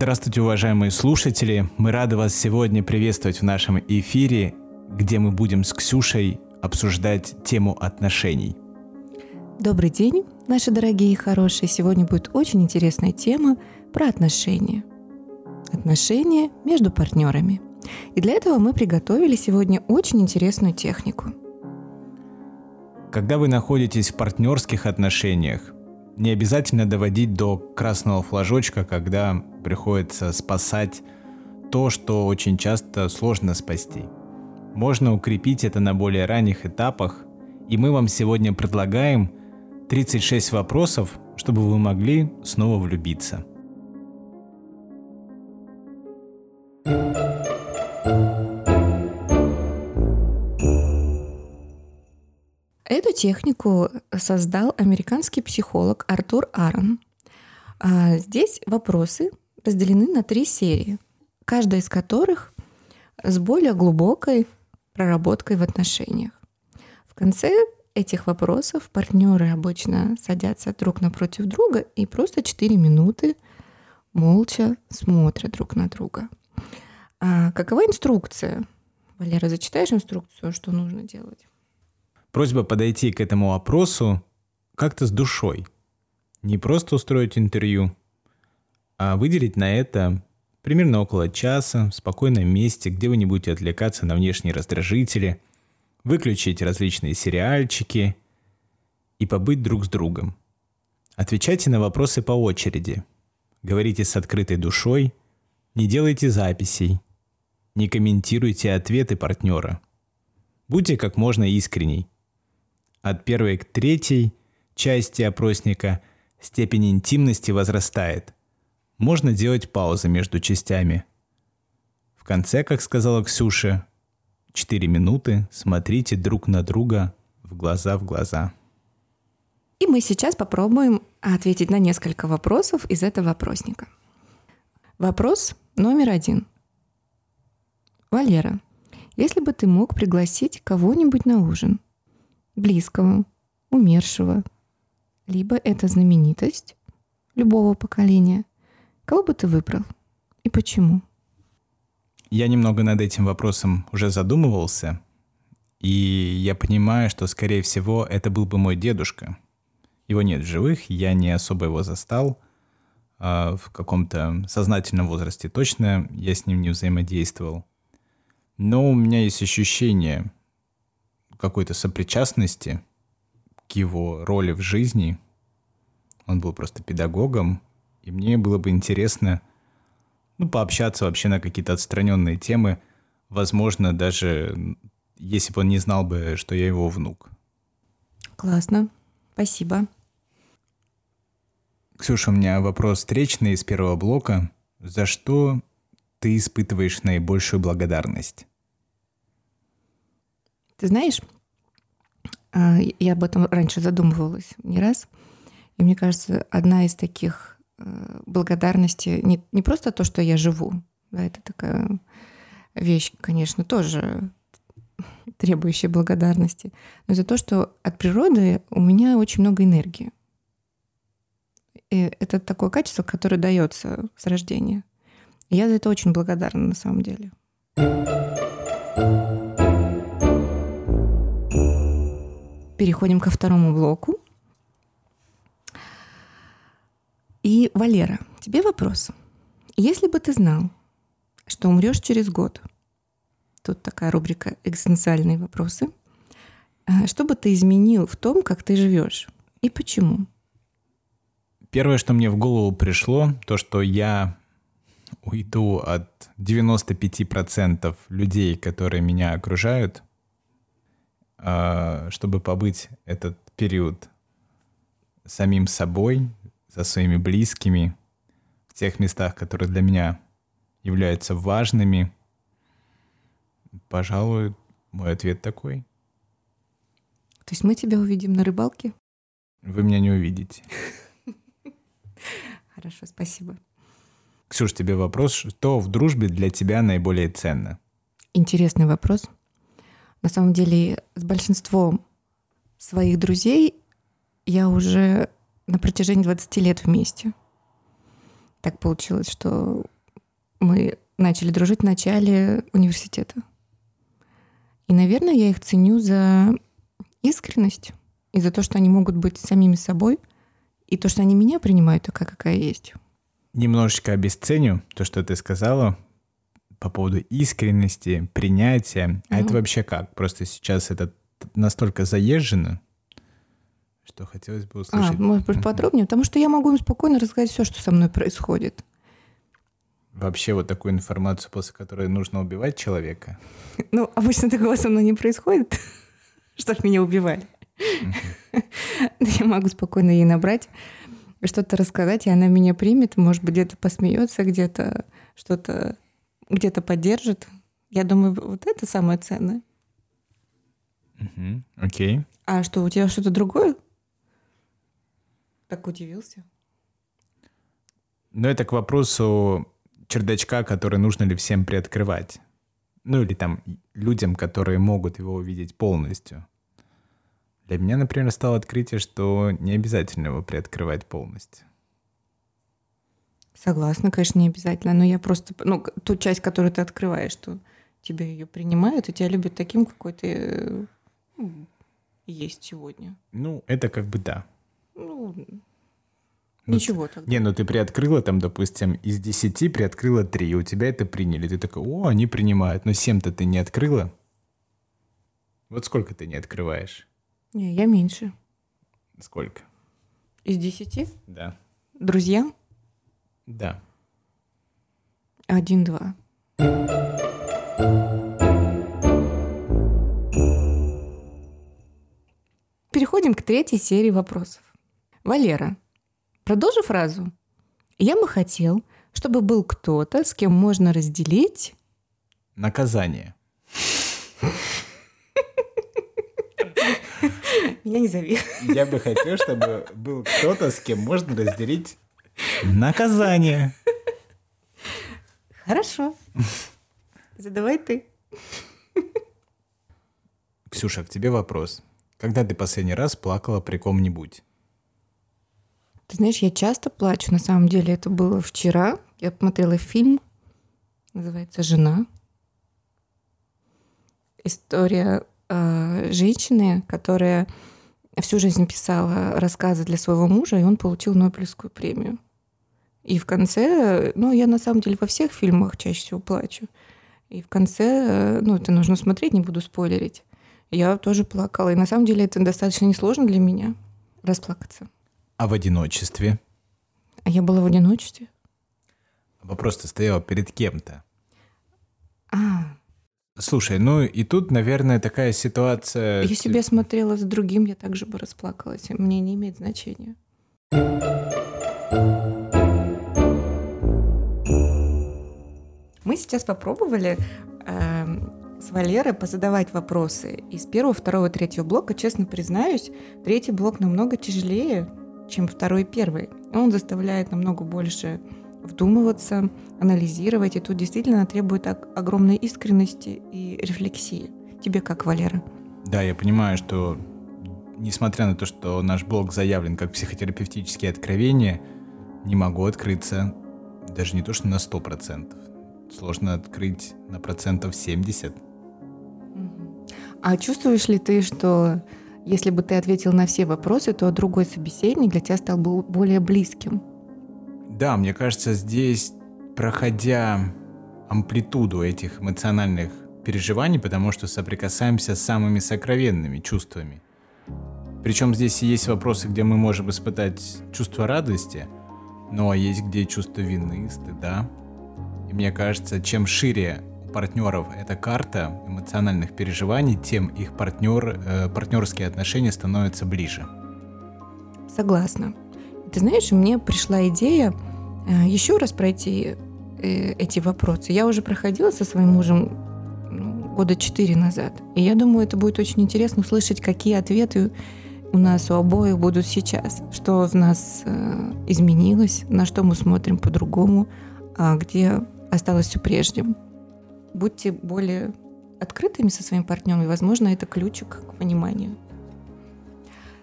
Здравствуйте, уважаемые слушатели! Мы рады вас сегодня приветствовать в нашем эфире, где мы будем с Ксюшей обсуждать тему отношений. Добрый день, наши дорогие и хорошие! Сегодня будет очень интересная тема про отношения. Отношения между партнерами. И для этого мы приготовили сегодня очень интересную технику. Когда вы находитесь в партнерских отношениях, не обязательно доводить до красного флажочка, когда приходится спасать то, что очень часто сложно спасти. Можно укрепить это на более ранних этапах, и мы вам сегодня предлагаем 36 вопросов, чтобы вы могли снова влюбиться. Технику создал американский психолог Артур Арон. А здесь вопросы разделены на три серии, каждая из которых с более глубокой проработкой в отношениях. В конце этих вопросов партнеры обычно садятся друг напротив друга и просто 4 минуты молча смотрят друг на друга. А какова инструкция? Валера, зачитаешь инструкцию, что нужно делать? Просьба подойти к этому вопросу как-то с душой. Не просто устроить интервью, а выделить на это примерно около часа в спокойном месте, где вы не будете отвлекаться на внешние раздражители, выключить различные сериальчики и побыть друг с другом. Отвечайте на вопросы по очереди. Говорите с открытой душой, не делайте записей, не комментируйте ответы партнера. Будьте как можно искренней – от первой к третьей части опросника степень интимности возрастает. Можно делать паузы между частями. В конце, как сказала Ксюша, 4 минуты смотрите друг на друга в глаза в глаза. И мы сейчас попробуем ответить на несколько вопросов из этого опросника. Вопрос номер один. Валера, если бы ты мог пригласить кого-нибудь на ужин – близкого, умершего, либо это знаменитость любого поколения. Кого бы ты выбрал и почему? Я немного над этим вопросом уже задумывался, и я понимаю, что, скорее всего, это был бы мой дедушка. Его нет в живых, я не особо его застал. А в каком-то сознательном возрасте точно я с ним не взаимодействовал. Но у меня есть ощущение, какой-то сопричастности к его роли в жизни. Он был просто педагогом, и мне было бы интересно ну, пообщаться вообще на какие-то отстраненные темы, возможно, даже если бы он не знал бы, что я его внук. Классно. Спасибо. Ксюша, у меня вопрос встречный из первого блока. За что ты испытываешь наибольшую благодарность? Ты знаешь, а, я об этом раньше задумывалась не раз. И мне кажется, одна из таких э, благодарностей не, не просто то, что я живу, да, это такая вещь, конечно, тоже требующая благодарности, но за то, что от природы у меня очень много энергии. И это такое качество, которое дается с рождения. И я за это очень благодарна на самом деле. Переходим ко второму блоку. И, Валера, тебе вопрос. Если бы ты знал, что умрешь через год, тут такая рубрика «Экзистенциальные вопросы», э, что бы ты изменил в том, как ты живешь и почему? Первое, что мне в голову пришло, то, что я уйду от 95% людей, которые меня окружают, чтобы побыть этот период самим собой, со своими близкими, в тех местах, которые для меня являются важными, пожалуй, мой ответ такой. То есть мы тебя увидим на рыбалке? Вы меня не увидите. Хорошо, спасибо. Ксюш, тебе вопрос. Что в дружбе для тебя наиболее ценно? Интересный вопрос. На самом деле, с большинством своих друзей я уже на протяжении 20 лет вместе. Так получилось, что мы начали дружить в начале университета. И, наверное, я их ценю за искренность и за то, что они могут быть самими собой, и то, что они меня принимают такая, какая есть. Немножечко обесценю то, что ты сказала по поводу искренности, принятия. А это ну. вообще как? Просто сейчас это настолько заезжено, что хотелось бы услышать. А, может быть, подробнее? Потому что я могу им спокойно рассказать все, что со мной происходит. Вообще вот такую информацию, после которой нужно убивать человека? Ну, обычно такого со мной не происходит, что меня убивали. Я могу спокойно ей набрать, что-то рассказать, и она меня примет, может быть, где-то посмеется, где-то что-то где-то поддержит. Я думаю, вот это самое ценное. Окей. А что, у тебя что-то другое? Так удивился. Ну, это к вопросу чердачка, который нужно ли всем приоткрывать. Ну, или там людям, которые могут его увидеть полностью. Для меня, например, стало открытие, что не обязательно его приоткрывать полностью. Согласна, конечно, не обязательно, но я просто, ну, ту часть, которую ты открываешь, что тебя ее принимают и тебя любят таким, какой ты э, есть сегодня. Ну, это как бы да. Ну, ну, Ничего тогда. Не, ну ты приоткрыла там, допустим, из 10 приоткрыла 3, и у тебя это приняли. Ты такой, о, они принимают. Но 7-то ты не открыла? Вот сколько ты не открываешь? Не, я меньше. Сколько? Из 10? Да. Друзья? Да. Один-два. Переходим к третьей серии вопросов. Валера, Продолжи фразу. Я бы хотел, чтобы был кто-то, с кем можно разделить... Наказание. Меня не зови. Я бы хотел, чтобы был кто-то, с кем можно разделить наказание. Хорошо. Задавай ты. Ксюша, к тебе вопрос. Когда ты последний раз плакала при ком-нибудь? Ты знаешь, я часто плачу. На самом деле это было вчера. Я посмотрела фильм, называется «Жена». История э, женщины, которая всю жизнь писала рассказы для своего мужа, и он получил Нобелевскую премию. И в конце, ну, я на самом деле во всех фильмах чаще всего плачу. И в конце, э, ну, это нужно смотреть, не буду спойлерить. Я тоже плакала. И на самом деле это достаточно несложно для меня расплакаться. А в одиночестве? А я была в одиночестве? Вопрос-то стоял перед кем-то. А. Слушай, ну и тут, наверное, такая ситуация... Если бы я смотрела с другим, я также бы расплакалась. Мне не имеет значения. Мы сейчас попробовали э, с Валерой позадавать вопросы. Из первого, второго, третьего блока, честно признаюсь, третий блок намного тяжелее, чем второй и первый. Он заставляет намного больше вдумываться, анализировать, и тут действительно требует огромной искренности и рефлексии. Тебе как, Валера? Да, я понимаю, что несмотря на то, что наш блог заявлен как психотерапевтические откровения, не могу открыться даже не то, что на 100%. Сложно открыть на процентов 70. А чувствуешь ли ты, что если бы ты ответил на все вопросы, то другой собеседник для тебя стал бы более близким. Да, мне кажется, здесь, проходя амплитуду этих эмоциональных переживаний, потому что соприкасаемся с самыми сокровенными чувствами. Причем здесь есть вопросы, где мы можем испытать чувство радости, но есть где чувство вины, стыда. И мне кажется, чем шире партнеров эта карта эмоциональных переживаний, тем их партнер, э, партнерские отношения становятся ближе. Согласна. Ты знаешь, мне пришла идея э, еще раз пройти э, эти вопросы. Я уже проходила со своим мужем ну, года четыре назад. И я думаю, это будет очень интересно услышать, какие ответы у нас у обоих будут сейчас. Что в нас э, изменилось, на что мы смотрим по-другому, а где осталось все прежним будьте более открытыми со своим партнером, и, возможно, это ключик к пониманию.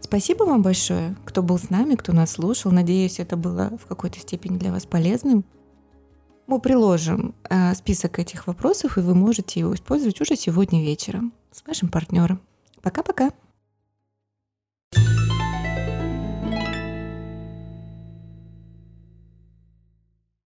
Спасибо вам большое, кто был с нами, кто нас слушал. Надеюсь, это было в какой-то степени для вас полезным. Мы приложим э, список этих вопросов, и вы можете его использовать уже сегодня вечером с вашим партнером. Пока-пока. thank you